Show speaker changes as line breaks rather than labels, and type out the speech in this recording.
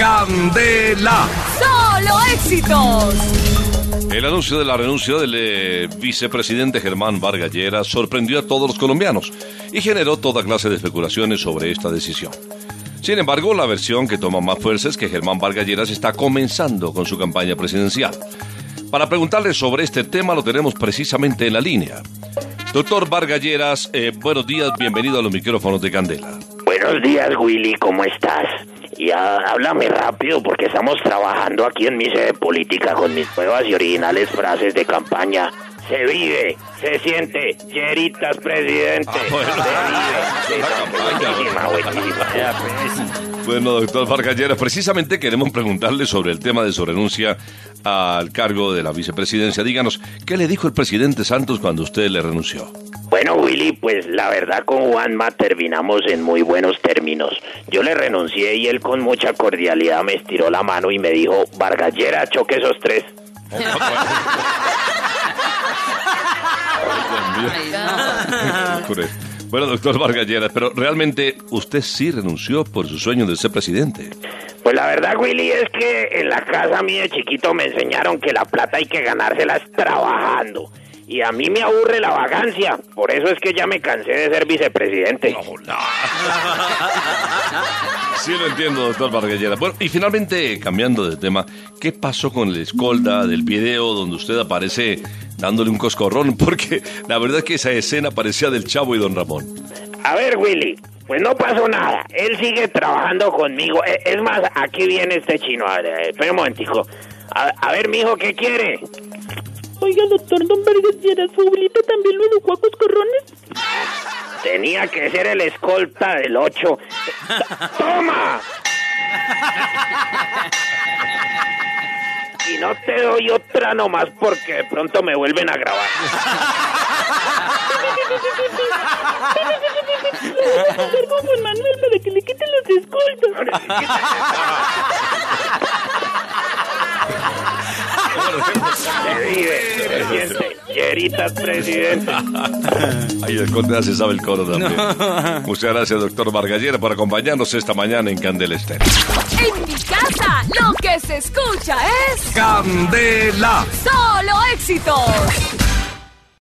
Candela.
¡Solo éxitos!
El anuncio de la renuncia del eh, vicepresidente Germán Vargas Lleras sorprendió a todos los colombianos y generó toda clase de especulaciones sobre esta decisión. Sin embargo, la versión que toma más fuerza es que Germán Vargas Lleras está comenzando con su campaña presidencial. Para preguntarle sobre este tema lo tenemos precisamente en la línea. Doctor Vargas Lleras, eh, buenos días, bienvenido a los micrófonos de Candela.
Buenos días, Willy, ¿cómo estás? Y ah, háblame rápido porque estamos trabajando aquí en mi sede política con mis nuevas y originales frases de campaña. Se vive, se siente, Lleritas presidente.
Ah,
Se vive. Buenísima, buenísima. Ya.
Bueno, doctor Vargas Lleras, precisamente queremos preguntarle sobre el tema de su renuncia al cargo de la vicepresidencia. Díganos, ¿qué le dijo el presidente Santos cuando usted le renunció?
Bueno, Willy, pues la verdad con Juanma terminamos en muy buenos términos. Yo le renuncié y él con mucha cordialidad me estiró la mano y me dijo, Vargallera, choque esos tres.
Bueno, doctor Vargas Lleras, pero realmente usted sí renunció por su sueño de ser presidente.
Pues la verdad, Willy, es que en la casa a mí de chiquito me enseñaron que la plata hay que ganárselas trabajando. Y a mí me aburre la vagancia. Por eso es que ya me cansé de ser vicepresidente.
Sí lo entiendo, doctor Vargas Lleras. Bueno, y finalmente, cambiando de tema, ¿qué pasó con el escolta del video donde usted aparece dándole un coscorrón? Porque la verdad es que esa escena parecía del Chavo y Don Ramón.
A ver, Willy, pues no pasó nada. Él sigue trabajando conmigo. E- Es más, aquí viene este chino. A ver, espera un momentico. A, a ver, mijo, ¿qué quiere?
Oiga, doctor Don Vargas Lleras, ¿su abuelita también lo educó a coscorrones?
Tenía que ser el escolta del 8. ¡Toma! Y no te doy otra nomás porque de pronto me vuelven a grabar.
Con Juan Manuel para que le quiten los escoltas.
Se vive, se siente. Lleritas, presidente.
Ahí el conde se sabe el coro también. Muchas gracias, doctor Vargas Lleras, por acompañarnos esta mañana en Candela Estéreo.
En mi casa, lo que se escucha es
¡Candela!
¡Solo éxitos!